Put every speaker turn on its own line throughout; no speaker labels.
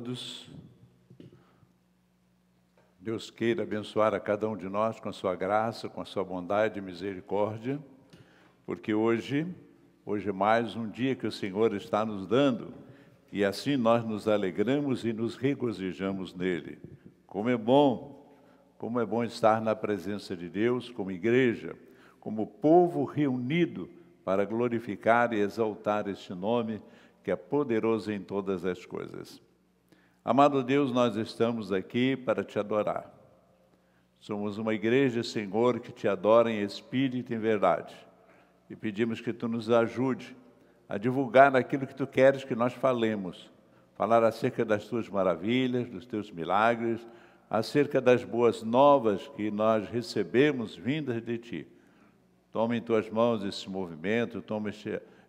todos. Deus queira abençoar a cada um de nós com a sua graça, com a sua bondade e misericórdia, porque hoje, hoje é mais um dia que o Senhor está nos dando, e assim nós nos alegramos e nos regozijamos nele. Como é bom, como é bom estar na presença de Deus como igreja, como povo reunido para glorificar e exaltar este nome que é poderoso em todas as coisas. Amado Deus, nós estamos aqui para te adorar. Somos uma igreja, Senhor, que te adora em espírito e em verdade. E pedimos que tu nos ajude a divulgar aquilo que tu queres que nós falemos. Falar acerca das tuas maravilhas, dos teus milagres, acerca das boas novas que nós recebemos vindas de ti. Toma em tuas mãos esse movimento, toma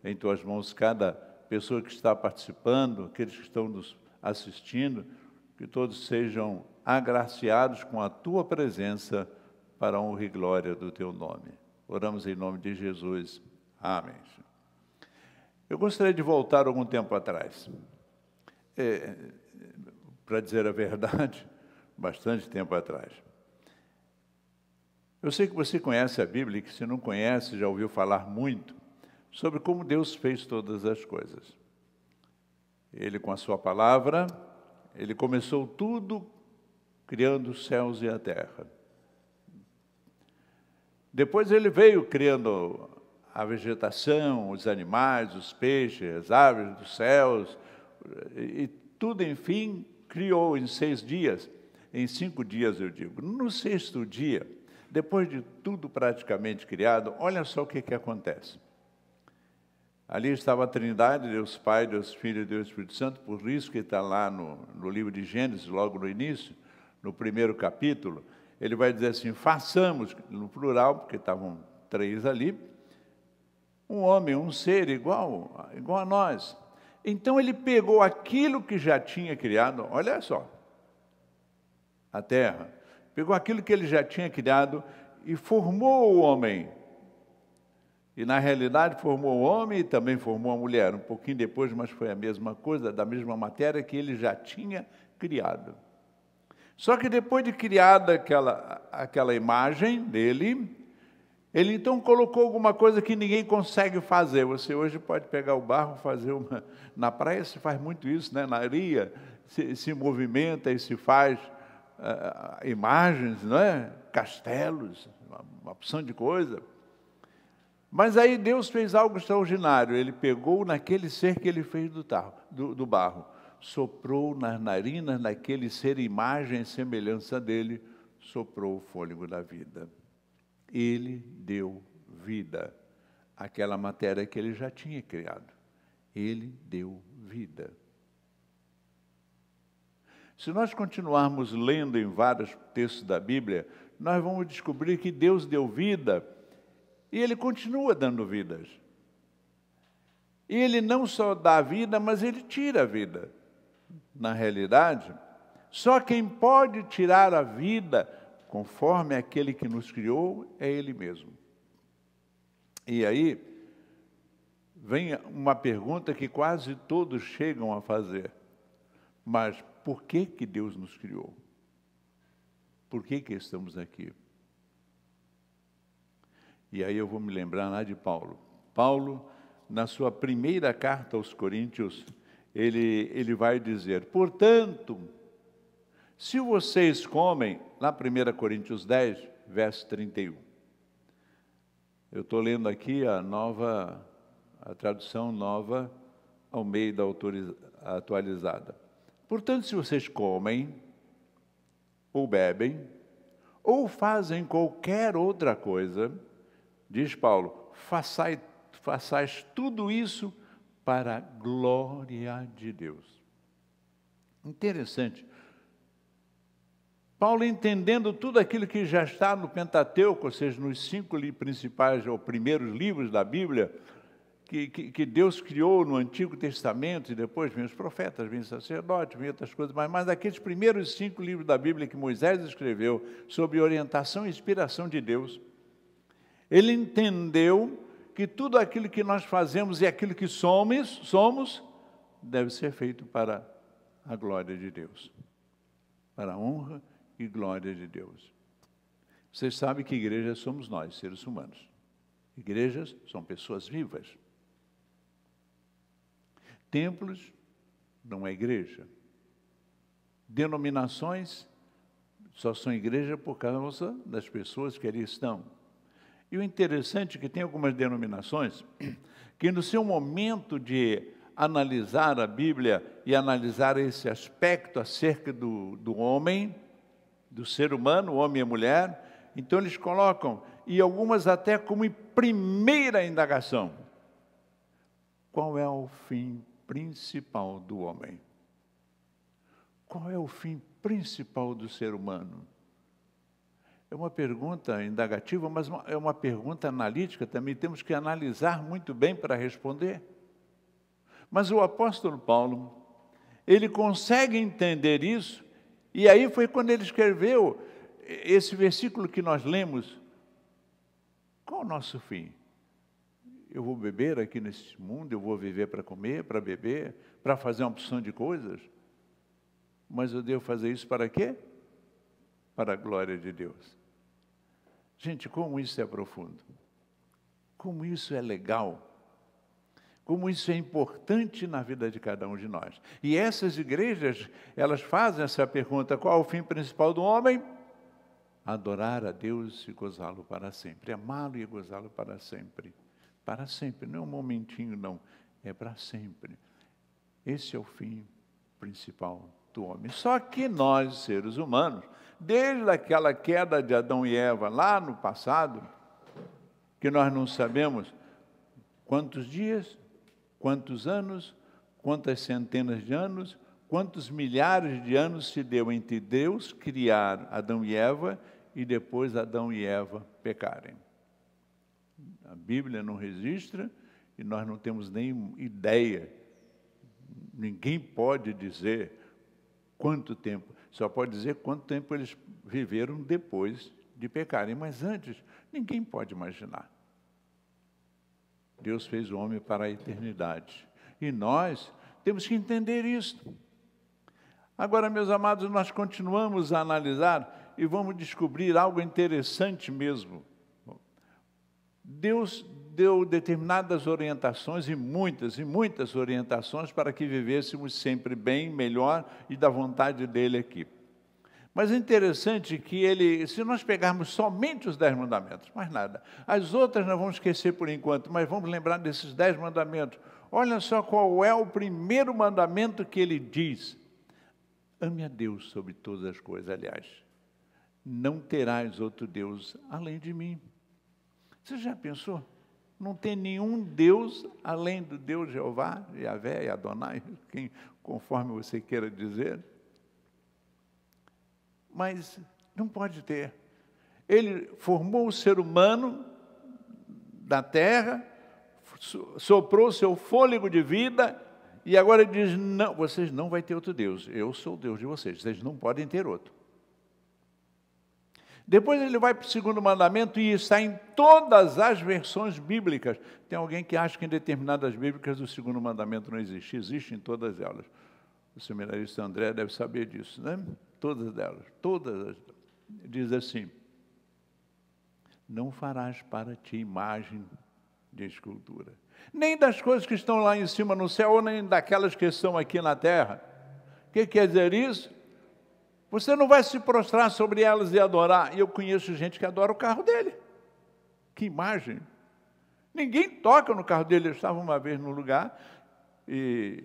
em tuas mãos cada pessoa que está participando, aqueles que estão nos assistindo, que todos sejam agraciados com a tua presença para a honra e glória do teu nome. Oramos em nome de Jesus. Amém. Eu gostaria de voltar algum tempo atrás. É, para dizer a verdade, bastante tempo atrás. Eu sei que você conhece a Bíblia e que se não conhece, já ouviu falar muito sobre como Deus fez todas as coisas. Ele, com a sua palavra, ele começou tudo criando os céus e a terra. Depois ele veio criando a vegetação, os animais, os peixes, as aves dos céus, e tudo, enfim, criou em seis dias, em cinco dias, eu digo. No sexto dia, depois de tudo praticamente criado, olha só o que, que acontece. Ali estava a Trindade, Deus Pai, Deus Filho e Deus Espírito Santo, por isso que está lá no, no livro de Gênesis, logo no início, no primeiro capítulo, ele vai dizer assim: façamos, no plural, porque estavam três ali, um homem, um ser igual, igual a nós. Então ele pegou aquilo que já tinha criado, olha só, a terra, pegou aquilo que ele já tinha criado e formou o homem e na realidade formou o homem e também formou a mulher, um pouquinho depois, mas foi a mesma coisa, da mesma matéria que ele já tinha criado. Só que depois de criada aquela, aquela imagem dele, ele então colocou alguma coisa que ninguém consegue fazer. Você hoje pode pegar o barro, fazer uma. Na praia se faz muito isso, né? na areia se, se movimenta e se faz uh, imagens, não é? castelos, uma, uma opção de coisa. Mas aí Deus fez algo extraordinário. Ele pegou naquele ser que ele fez do, tarro, do, do barro, soprou nas narinas naquele ser, imagem e semelhança dele, soprou o fôlego da vida. Ele deu vida àquela matéria que ele já tinha criado. Ele deu vida. Se nós continuarmos lendo em vários textos da Bíblia, nós vamos descobrir que Deus deu vida e ele continua dando vidas. E ele não só dá vida, mas ele tira a vida. Na realidade, só quem pode tirar a vida, conforme aquele que nos criou, é ele mesmo. E aí, vem uma pergunta que quase todos chegam a fazer. Mas por que que Deus nos criou? Por que que estamos aqui? E aí eu vou me lembrar lá de Paulo. Paulo, na sua primeira carta aos Coríntios, ele, ele vai dizer: Portanto, se vocês comem, lá 1 Coríntios 10, verso 31. Eu estou lendo aqui a nova, a tradução nova ao meio da atualizada. Portanto, se vocês comem, ou bebem, ou fazem qualquer outra coisa, diz Paulo, façais, façais tudo isso para a glória de Deus. Interessante. Paulo, entendendo tudo aquilo que já está no Pentateuco, ou seja, nos cinco principais ou primeiros livros da Bíblia, que, que, que, Deus criou no Antigo Testamento, e depois vem os profetas, vem os sacerdotes, vem outras coisas, mas, mas aqueles primeiros cinco livros da Bíblia que Moisés escreveu, sob orientação e inspiração de Deus, ele entendeu que tudo aquilo que nós fazemos e aquilo que somos, somos deve ser feito para a glória de Deus. Para a honra e glória de Deus. Vocês sabem que igreja somos nós, seres humanos. Igrejas são pessoas vivas. Templos não é igreja. Denominações só são igreja por causa das pessoas que ali estão. E o interessante é que tem algumas denominações que, no seu momento de analisar a Bíblia e analisar esse aspecto acerca do, do homem, do ser humano, homem e mulher, então eles colocam, e algumas até como primeira indagação: qual é o fim principal do homem? Qual é o fim principal do ser humano? É uma pergunta indagativa, mas é uma pergunta analítica também. Temos que analisar muito bem para responder. Mas o apóstolo Paulo, ele consegue entender isso, e aí foi quando ele escreveu esse versículo que nós lemos. Qual o nosso fim? Eu vou beber aqui nesse mundo, eu vou viver para comer, para beber, para fazer uma opção de coisas. Mas eu devo fazer isso para quê? Para a glória de Deus. Gente, como isso é profundo. Como isso é legal. Como isso é importante na vida de cada um de nós. E essas igrejas, elas fazem essa pergunta: qual é o fim principal do homem? Adorar a Deus e gozá-lo para sempre. Amá-lo e gozá-lo para sempre. Para sempre, não é um momentinho, não. É para sempre. Esse é o fim principal do homem. Só que nós, seres humanos, desde aquela queda de Adão e Eva lá no passado, que nós não sabemos quantos dias, quantos anos, quantas centenas de anos, quantos milhares de anos se deu entre Deus criar Adão e Eva e depois Adão e Eva pecarem. A Bíblia não registra e nós não temos nem ideia. Ninguém pode dizer quanto tempo. Só pode dizer quanto tempo eles viveram depois de pecarem. Mas antes, ninguém pode imaginar. Deus fez o homem para a eternidade. E nós temos que entender isso. Agora, meus amados, nós continuamos a analisar e vamos descobrir algo interessante mesmo. Deus deu determinadas orientações e muitas e muitas orientações para que vivêssemos sempre bem, melhor e da vontade dele aqui. Mas é interessante que ele, se nós pegarmos somente os dez mandamentos, mais nada, as outras nós vamos esquecer por enquanto, mas vamos lembrar desses dez mandamentos. Olha só qual é o primeiro mandamento que ele diz: ame a Deus sobre todas as coisas. Aliás, não terás outro Deus além de mim. Você já pensou? Não tem nenhum Deus além do Deus Jeová, Yahvé e Adonai, quem, conforme você queira dizer. Mas não pode ter. Ele formou o ser humano da terra, soprou seu fôlego de vida e agora diz: não, vocês não vão ter outro Deus. Eu sou o Deus de vocês. Vocês não podem ter outro. Depois ele vai para o segundo mandamento e está em todas as versões bíblicas. Tem alguém que acha que em determinadas bíblicas o segundo mandamento não existe. Existe em todas elas. O seminarista André deve saber disso, né? Todas elas, todas. Diz assim: Não farás para ti imagem de escultura, nem das coisas que estão lá em cima no céu, nem daquelas que estão aqui na terra. O que quer dizer isso? Você não vai se prostrar sobre elas e adorar. E eu conheço gente que adora o carro dele. Que imagem! Ninguém toca no carro dele. Eu estava uma vez num lugar e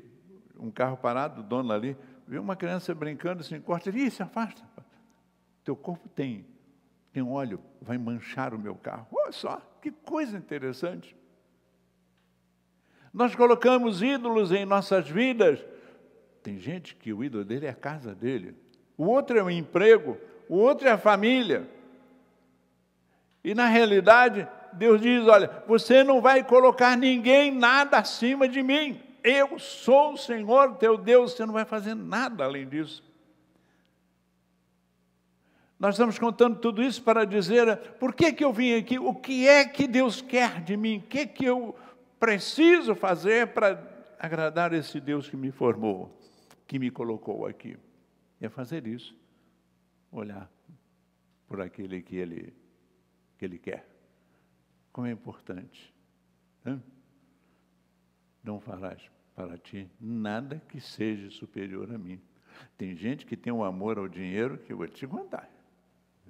um carro parado, o dono ali, viu uma criança brincando, se encosta, e se afasta. Teu corpo tem, tem óleo, vai manchar o meu carro. Olha só, que coisa interessante. Nós colocamos ídolos em nossas vidas. Tem gente que o ídolo dele é a casa dele o outro é o emprego, o outro é a família. E na realidade, Deus diz: olha, você não vai colocar ninguém nada acima de mim. Eu sou o Senhor teu Deus, você não vai fazer nada além disso. Nós estamos contando tudo isso para dizer por que, que eu vim aqui, o que é que Deus quer de mim, o que, que eu preciso fazer para agradar esse Deus que me formou. que me colocou aqui. É fazer isso, olhar por aquele que ele, que ele quer. Como é importante. Não farás para ti nada que seja superior a mim. Tem gente que tem um amor ao dinheiro que eu vou te contar.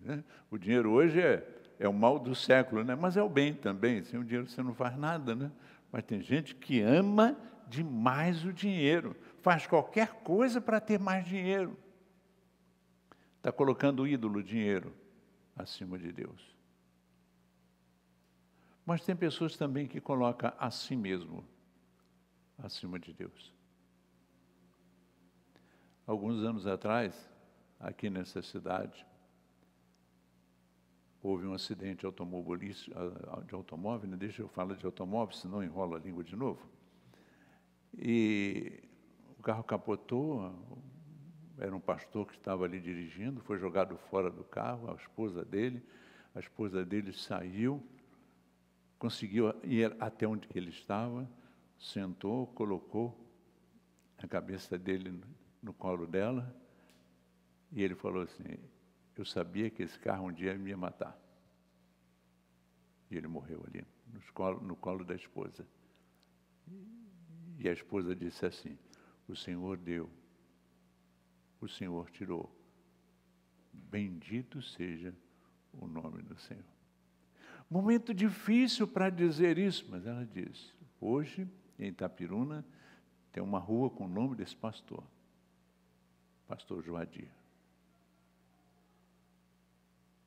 Né? O dinheiro hoje é, é o mal do século, né? mas é o bem também. Sem o dinheiro você não faz nada, né? Mas tem gente que ama demais o dinheiro, faz qualquer coisa para ter mais dinheiro. Está colocando o ídolo, o dinheiro, acima de Deus. Mas tem pessoas também que colocam a si mesmo acima de Deus. Alguns anos atrás, aqui nessa cidade, houve um acidente automobilístico, de automóvel, né? deixa eu falar de automóvel, senão enrola a língua de novo. E o carro capotou, era um pastor que estava ali dirigindo, foi jogado fora do carro, a esposa dele, a esposa dele saiu, conseguiu ir até onde ele estava, sentou, colocou a cabeça dele no colo dela, e ele falou assim: Eu sabia que esse carro um dia me ia matar. E ele morreu ali, no colo, no colo da esposa. E a esposa disse assim: O Senhor deu, o Senhor tirou. Bendito seja o nome do Senhor. Momento difícil para dizer isso, mas ela disse: Hoje, em Itapiruna, tem uma rua com o nome desse pastor, Pastor Joadir.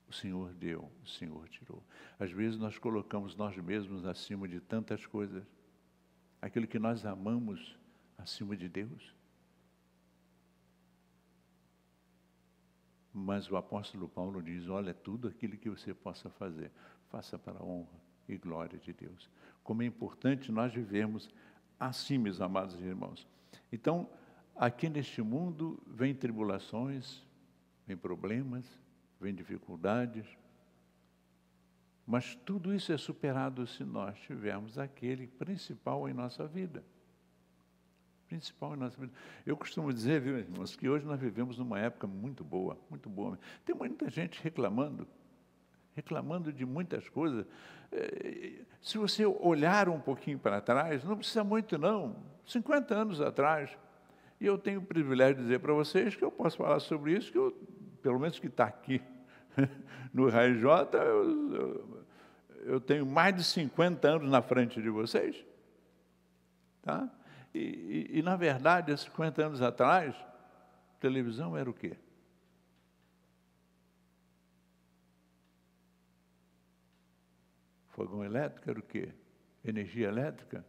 O Senhor deu, o Senhor tirou. Às vezes nós colocamos nós mesmos acima de tantas coisas aquilo que nós amamos acima de Deus. Mas o apóstolo Paulo diz: olha, tudo aquilo que você possa fazer, faça para a honra e glória de Deus. Como é importante nós vivermos assim, meus amados irmãos. Então, aqui neste mundo vem tribulações, vem problemas, vem dificuldades, mas tudo isso é superado se nós tivermos aquele principal em nossa vida. Principal em nossa vida. Eu costumo dizer, viu, irmãos, que hoje nós vivemos numa época muito boa, muito boa. Tem muita gente reclamando, reclamando de muitas coisas. É, se você olhar um pouquinho para trás, não precisa muito não, 50 anos atrás, e eu tenho o privilégio de dizer para vocês que eu posso falar sobre isso, que eu, pelo menos que está aqui no RJ, eu, eu, eu tenho mais de 50 anos na frente de vocês. Tá? E, e, e, na verdade, há 50 anos atrás, televisão era o quê? Fogão elétrico era o quê? Energia elétrica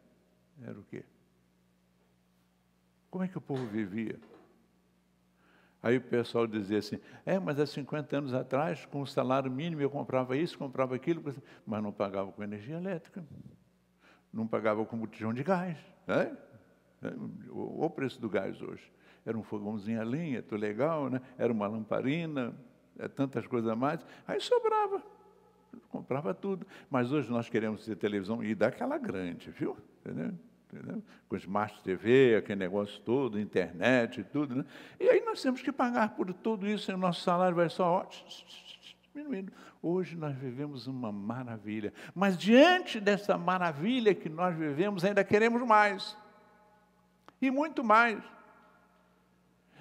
era o quê? Como é que o povo vivia? Aí o pessoal dizia assim: é, mas há 50 anos atrás, com o salário mínimo, eu comprava isso, comprava aquilo, mas não pagava com energia elétrica, não pagava com botijão de gás. Né? O, o preço do gás hoje. Era um fogãozinho a lenha, tudo legal, né? era uma lamparina, é, tantas coisas a mais. Aí sobrava, comprava tudo. Mas hoje nós queremos ter televisão e daquela grande, viu? Entendeu? entendeu? com Smart TV, aquele negócio todo, internet e tudo. Né? E aí nós temos que pagar por tudo isso e o nosso salário vai só diminuindo. Hoje nós vivemos uma maravilha, mas diante dessa maravilha que nós vivemos, ainda queremos mais e muito mais.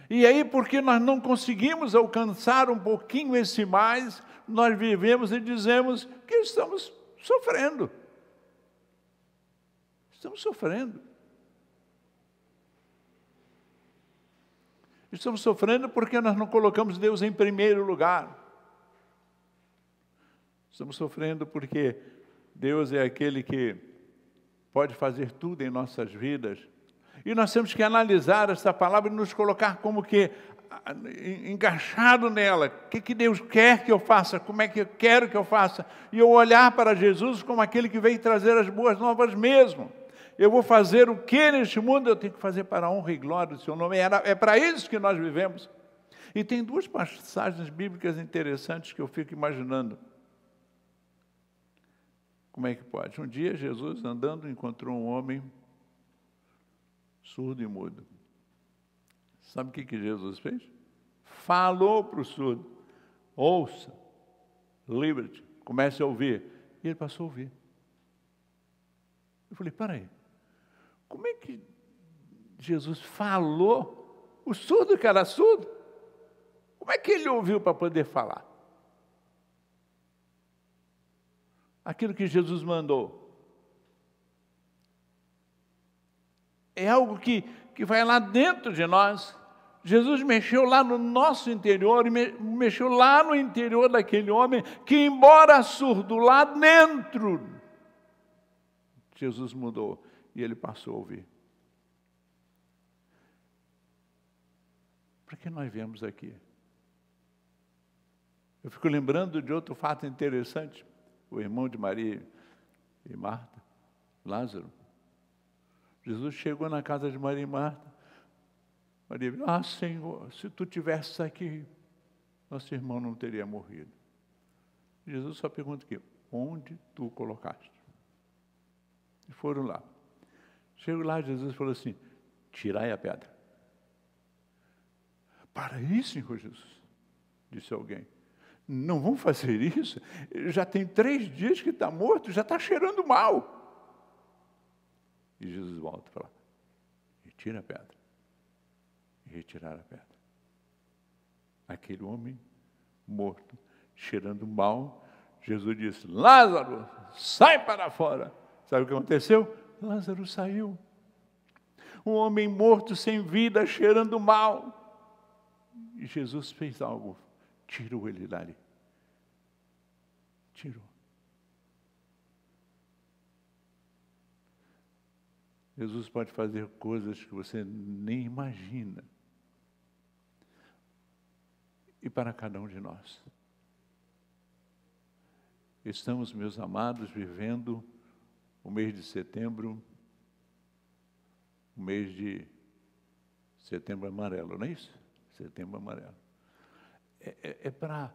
E aí, porque nós não conseguimos alcançar um pouquinho esse mais, nós vivemos e dizemos que estamos sofrendo. Estamos sofrendo. Estamos sofrendo porque nós não colocamos Deus em primeiro lugar. Estamos sofrendo porque Deus é aquele que pode fazer tudo em nossas vidas. E nós temos que analisar essa palavra e nos colocar como que encaixado nela. O que, que Deus quer que eu faça? Como é que eu quero que eu faça? E eu olhar para Jesus como aquele que veio trazer as boas novas mesmo eu vou fazer o que neste mundo? Eu tenho que fazer para a honra e glória do seu nome. É para isso que nós vivemos. E tem duas passagens bíblicas interessantes que eu fico imaginando. Como é que pode? Um dia Jesus, andando, encontrou um homem surdo e mudo, Sabe o que, que Jesus fez? Falou para o surdo: ouça, livre-te, comece a ouvir. E ele passou a ouvir. Eu falei: peraí, como é que Jesus falou? O surdo que era surdo? Como é que ele ouviu para poder falar? Aquilo que Jesus mandou. É algo que, que vai lá dentro de nós. Jesus mexeu lá no nosso interior e mexeu lá no interior daquele homem que, embora surdo, lá dentro, Jesus mudou e ele passou a ouvir. Para que nós viemos aqui? Eu fico lembrando de outro fato interessante. O irmão de Maria e Marta, Lázaro. Jesus chegou na casa de Maria e Marta. Maria disse, ah, Senhor, se tu tivesses aqui, nosso irmão não teria morrido. Jesus só pergunta aqui, onde tu colocaste? E foram lá. Chego lá, Jesus falou assim, tirai a pedra. Para aí, Senhor Jesus, disse alguém. Não vão fazer isso? Já tem três dias que está morto, já está cheirando mal. E Jesus volta e fala: retira a pedra. E retirar a pedra. Aquele homem morto, cheirando mal, Jesus disse: Lázaro, sai para fora. Sabe o que aconteceu? Lázaro saiu. Um homem morto, sem vida, cheirando mal. E Jesus fez algo tirou ele dali. Tirou. Jesus pode fazer coisas que você nem imagina. E para cada um de nós. Estamos, meus amados, vivendo o mês de setembro, o mês de setembro amarelo, não é isso? Setembro amarelo é, é, é para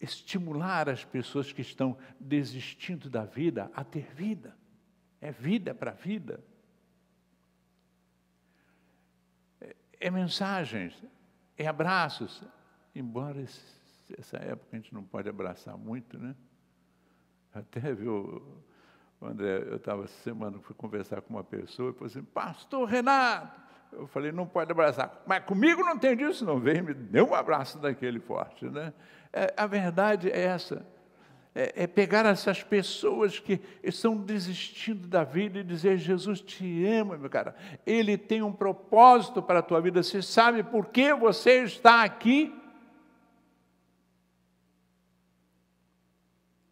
estimular as pessoas que estão desistindo da vida a ter vida. É vida para vida. É, mensagens, é abraços. Embora essa época a gente não pode abraçar muito, né? Até viu, André, eu estava essa semana, fui conversar com uma pessoa e falou assim, pastor Renato, eu falei, não pode abraçar. Mas comigo não tem disso, não. Vem me deu um abraço daquele forte. Né? É, a verdade é essa. É, é, pegar essas pessoas que estão desistindo da vida e dizer, Jesus te ama, meu cara. Ele tem um propósito para a tua vida. Você sabe por que você está aqui?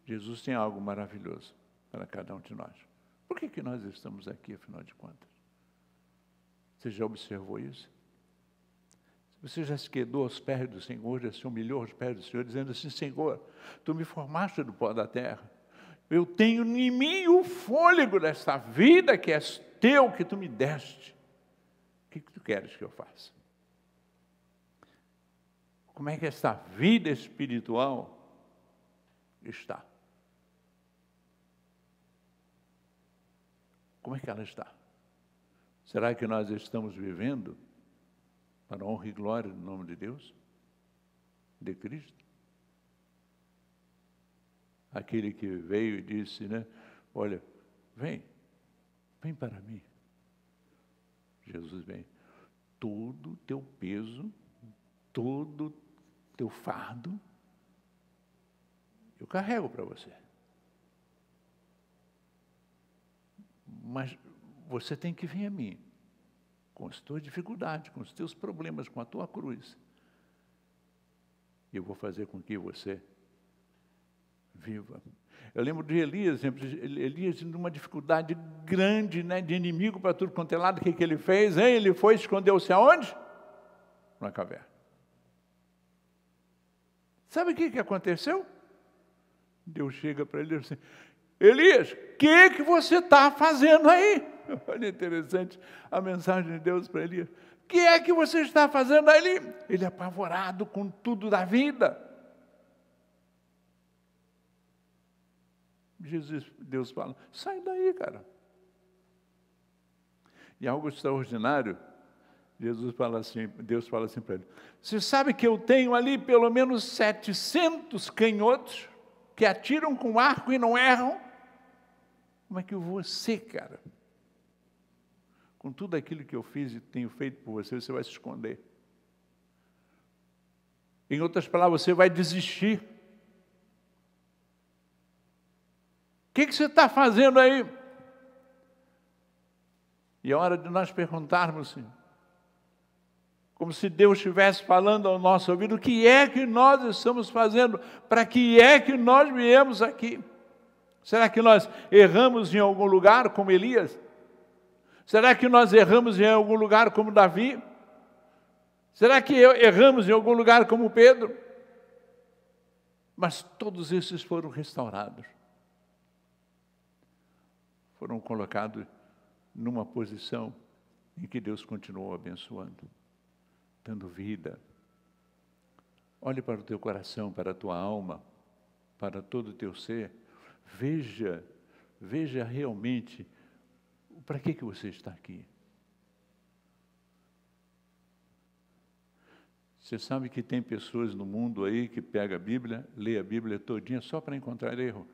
Jesus tem algo maravilhoso para cada um de nós. Por que, que nós estamos aqui, afinal de contas? Você já observou isso? Você já se quedou aos pés do Senhor, já se humilhou aos pés do Senhor, dizendo assim: Senhor, tu me formaste do pó da terra. Eu tenho em mim o fôlego desta vida que és teu, que tu me deste. O que, que tu queres que eu faça? Como é que esta vida espiritual está? Como é que ela está? Será que nós estamos vivendo para a honra e glória do nome de Deus? De Cristo? Aquele que veio e disse, né? Olha, vem, vem para mim. Jesus vem. Todo o teu peso, todo o teu fardo, eu carrego para você. Mas você tem que vir a mim, com as tuas dificuldades, com os teus problemas, com a tua cruz. Eu vou fazer com que você viva. Eu lembro de Elias, Elias numa dificuldade grande, né, de inimigo para tudo quanto é lado, o que, que ele fez? Hein? Ele foi, escondeu-se aonde? Na caverna. Sabe o que, que aconteceu? Deus chega para ele e diz assim, Elias, o que, que você está fazendo aí? Olha interessante a mensagem de Deus para Elias. O que é que você está fazendo ali? Ele é apavorado com tudo da vida. Jesus, Deus fala, sai daí, cara. E algo extraordinário Jesus fala assim, Deus fala assim para ele: Você sabe que eu tenho ali pelo menos 700 canhotos que atiram com arco e não erram? Como é que você, cara, com tudo aquilo que eu fiz e tenho feito por você, você vai se esconder? Em outras palavras, você vai desistir. O que, que você está fazendo aí? E é hora de nós perguntarmos, como se Deus estivesse falando ao nosso ouvido, o que é que nós estamos fazendo? Para que é que nós viemos aqui? Será que nós erramos em algum lugar como Elias? Será que nós erramos em algum lugar como Davi? Será que erramos em algum lugar como Pedro? Mas todos esses foram restaurados. Foram colocados numa posição em que Deus continuou abençoando dando vida. Olhe para o teu coração, para a tua alma, para todo o teu ser. Veja, veja realmente para que, que você está aqui. Você sabe que tem pessoas no mundo aí que pega a Bíblia, lê a Bíblia todinha só para encontrar erro.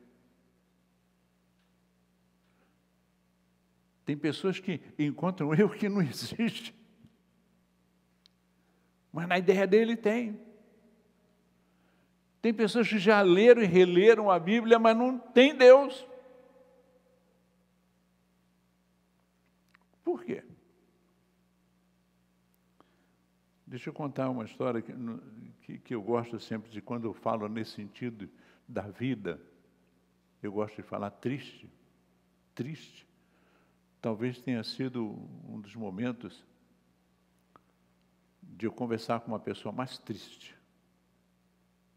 Tem pessoas que encontram erro que não existe. Mas na ideia dele tem. Tem pessoas que já leram e releram a Bíblia, mas não tem Deus. Por quê? Deixa eu contar uma história que, que, eu gosto sempre de quando eu falo nesse sentido da vida. Eu gosto de falar triste. Triste. Talvez tenha sido um dos momentos de eu conversar com uma pessoa mais triste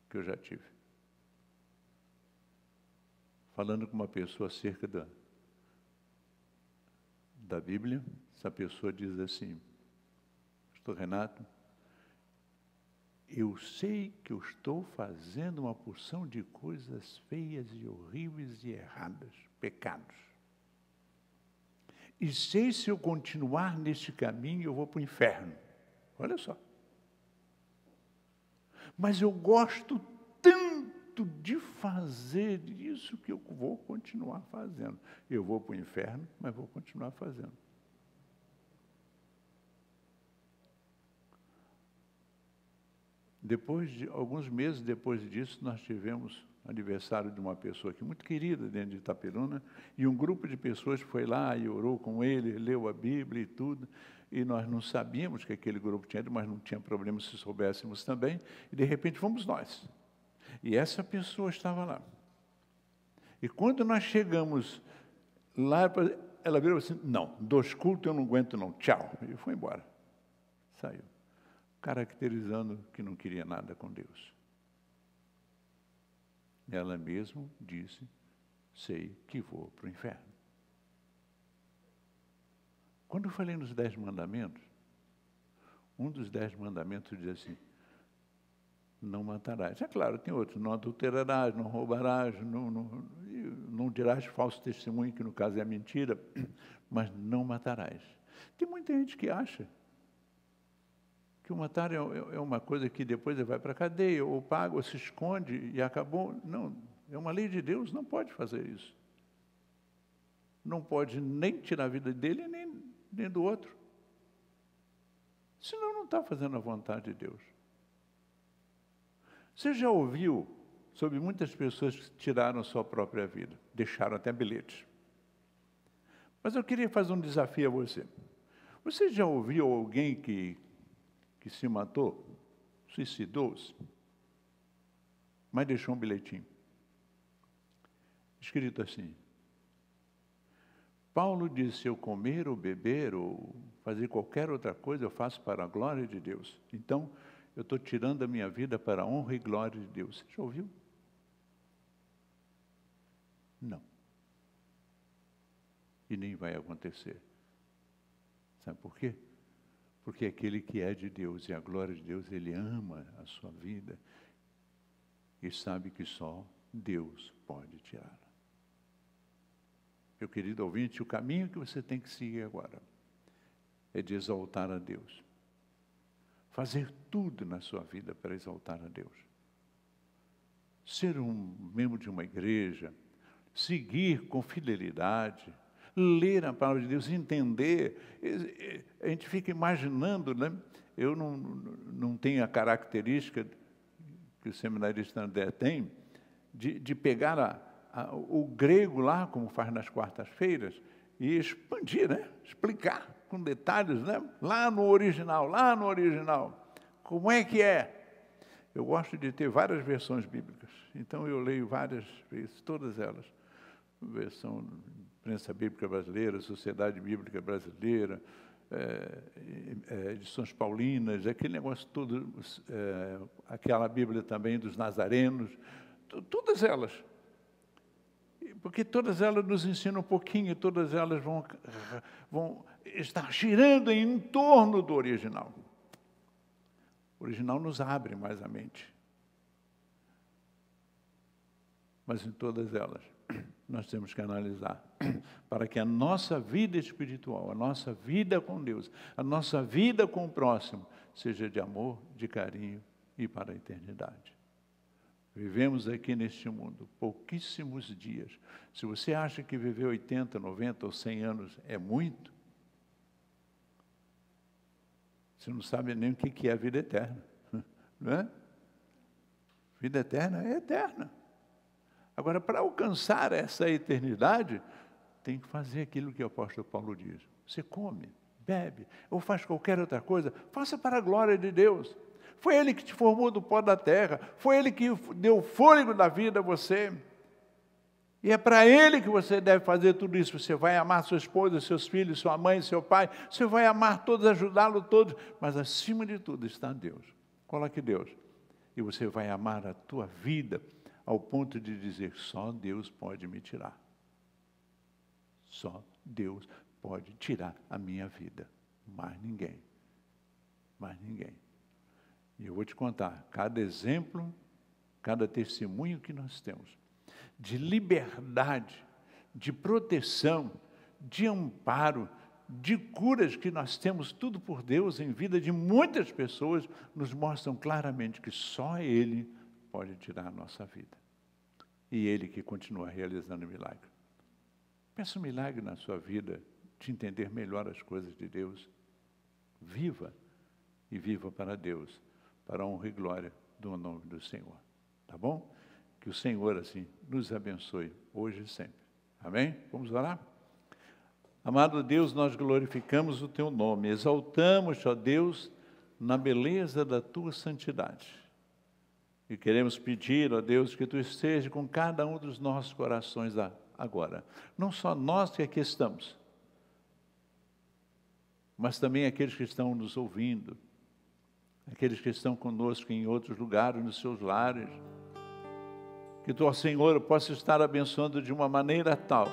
que eu já tive. Falando com uma pessoa acerca da, da Bíblia, essa pessoa diz assim: Pastor Renato, eu sei que eu estou fazendo uma porção de coisas feias e horríveis e erradas, pecados. E sei se eu continuar neste caminho, eu vou para o inferno. Olha só. Mas eu gosto tanto de fazer isso que eu vou continuar fazendo. Eu vou para o inferno, mas vou continuar fazendo. Depois de alguns meses depois disso, nós tivemos aniversário de uma pessoa aqui muito querida dentro de Itaperuna, e um grupo de pessoas foi lá e orou com ele, leu a Bíblia e tudo e nós não sabíamos que aquele grupo tinha mas não tinha problema se soubéssemos também, e de repente fomos nós. E essa pessoa estava lá. E quando nós chegamos lá, ela virou assim: não, dois cultos eu não aguento, não, tchau. E foi embora. Saiu. Caracterizando que não queria nada com Deus. Ela mesmo disse: sei que vou para o inferno. Quando eu falei nos dez mandamentos, um dos dez mandamentos diz assim, não matarás. É claro, tem outros, não adulterarás, não roubarás, não, não, não dirás falso testemunho, que no caso é mentira, mas não matarás. Tem muita gente que acha que o matar é, é uma coisa que depois vai para a cadeia, ou paga, ou se esconde e acabou. Não, é uma lei de Deus, não pode fazer isso. Não pode nem tirar a vida dele, nem nem do outro. Senão não está fazendo a vontade de Deus. Você já ouviu sobre muitas pessoas que tiraram sua própria vida, deixaram até bilhetes. Mas eu queria fazer um desafio a você. Você já ouviu alguém que, que se matou, suicidou-se, mas deixou um bilhetinho? Escrito assim: Paulo disse: se eu comer ou beber ou fazer qualquer outra coisa, eu faço para a glória de Deus. Então, eu estou tirando a minha vida para a honra e glória de Deus. Você já ouviu? Não. E nem vai acontecer. Sabe por quê? Porque aquele que é de Deus e a glória de Deus, ele ama a sua vida e sabe que só Deus pode tirá-la. Meu querido ouvinte, o caminho que você tem que seguir agora é de exaltar a Deus, fazer tudo na sua vida para exaltar a Deus. Ser um membro de uma igreja, seguir com fidelidade, ler a palavra de Deus, entender. A gente fica imaginando, né? Eu não, não tenho a característica que o seminarista André tem, de, de pegar a, a, o grego lá, como faz nas quartas-feiras, e expandir, né? explicar com detalhes, né? lá no original, lá no original. Como é que é? Eu gosto de ter várias versões bíblicas, então eu leio várias vezes, todas elas. Versão Prensa Bíblica Brasileira, Sociedade Bíblica Brasileira, é, é, edições paulinas, aquele negócio todo, é, aquela Bíblia também dos Nazarenos, todas elas. Porque todas elas nos ensinam um pouquinho, todas elas vão, vão estar girando em torno do original. O original nos abre mais a mente. Mas em todas elas, nós temos que analisar para que a nossa vida espiritual, a nossa vida com Deus, a nossa vida com o próximo, seja de amor, de carinho e para a eternidade. Vivemos aqui neste mundo pouquíssimos dias. Se você acha que viver 80, 90 ou 100 anos é muito, você não sabe nem o que é a vida eterna. Não é? Vida eterna é eterna. Agora, para alcançar essa eternidade, tem que fazer aquilo que o apóstolo Paulo diz. Você come, bebe, ou faz qualquer outra coisa, faça para a glória de Deus. Foi Ele que te formou do pó da terra, foi Ele que deu fôlego da vida a você. E é para Ele que você deve fazer tudo isso. Você vai amar sua esposa, seus filhos, sua mãe, seu pai. Você vai amar todos, ajudá-lo todos. Mas acima de tudo está Deus. Coloque Deus. E você vai amar a tua vida ao ponto de dizer: só Deus pode me tirar. Só Deus pode tirar a minha vida. Mais ninguém. Mais ninguém. E eu vou te contar, cada exemplo, cada testemunho que nós temos de liberdade, de proteção, de amparo, de curas que nós temos tudo por Deus em vida de muitas pessoas, nos mostram claramente que só Ele pode tirar a nossa vida. E Ele que continua realizando milagre. Peça um milagre na sua vida, de entender melhor as coisas de Deus. Viva e viva para Deus, para a honra e glória do nome do Senhor. Tá bom? Que o Senhor, assim, nos abençoe hoje e sempre. Amém? Vamos orar? Amado Deus, nós glorificamos o Teu nome, exaltamos, ó Deus, na beleza da Tua santidade. E queremos pedir, ó Deus, que Tu esteja com cada um dos nossos corações agora. Não só nós que aqui estamos, mas também aqueles que estão nos ouvindo, aqueles que estão conosco em outros lugares, nos seus lares. Que Tu, ó Senhor, possa estar abençoando de uma maneira tal,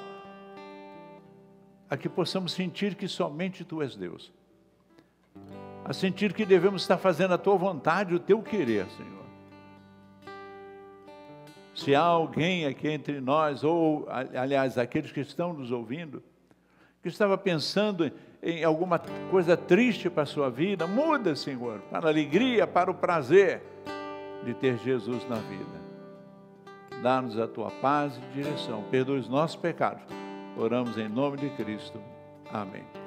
a que possamos sentir que somente Tu és Deus. A sentir que devemos estar fazendo a Tua vontade, o Teu querer, Senhor. Se há alguém aqui entre nós, ou, aliás, aqueles que estão nos ouvindo, que estava pensando em alguma coisa triste para a sua vida, muda, Senhor, para a alegria, para o prazer de ter Jesus na vida. Dá-nos a tua paz e direção, perdoa os nossos pecados. Oramos em nome de Cristo. Amém.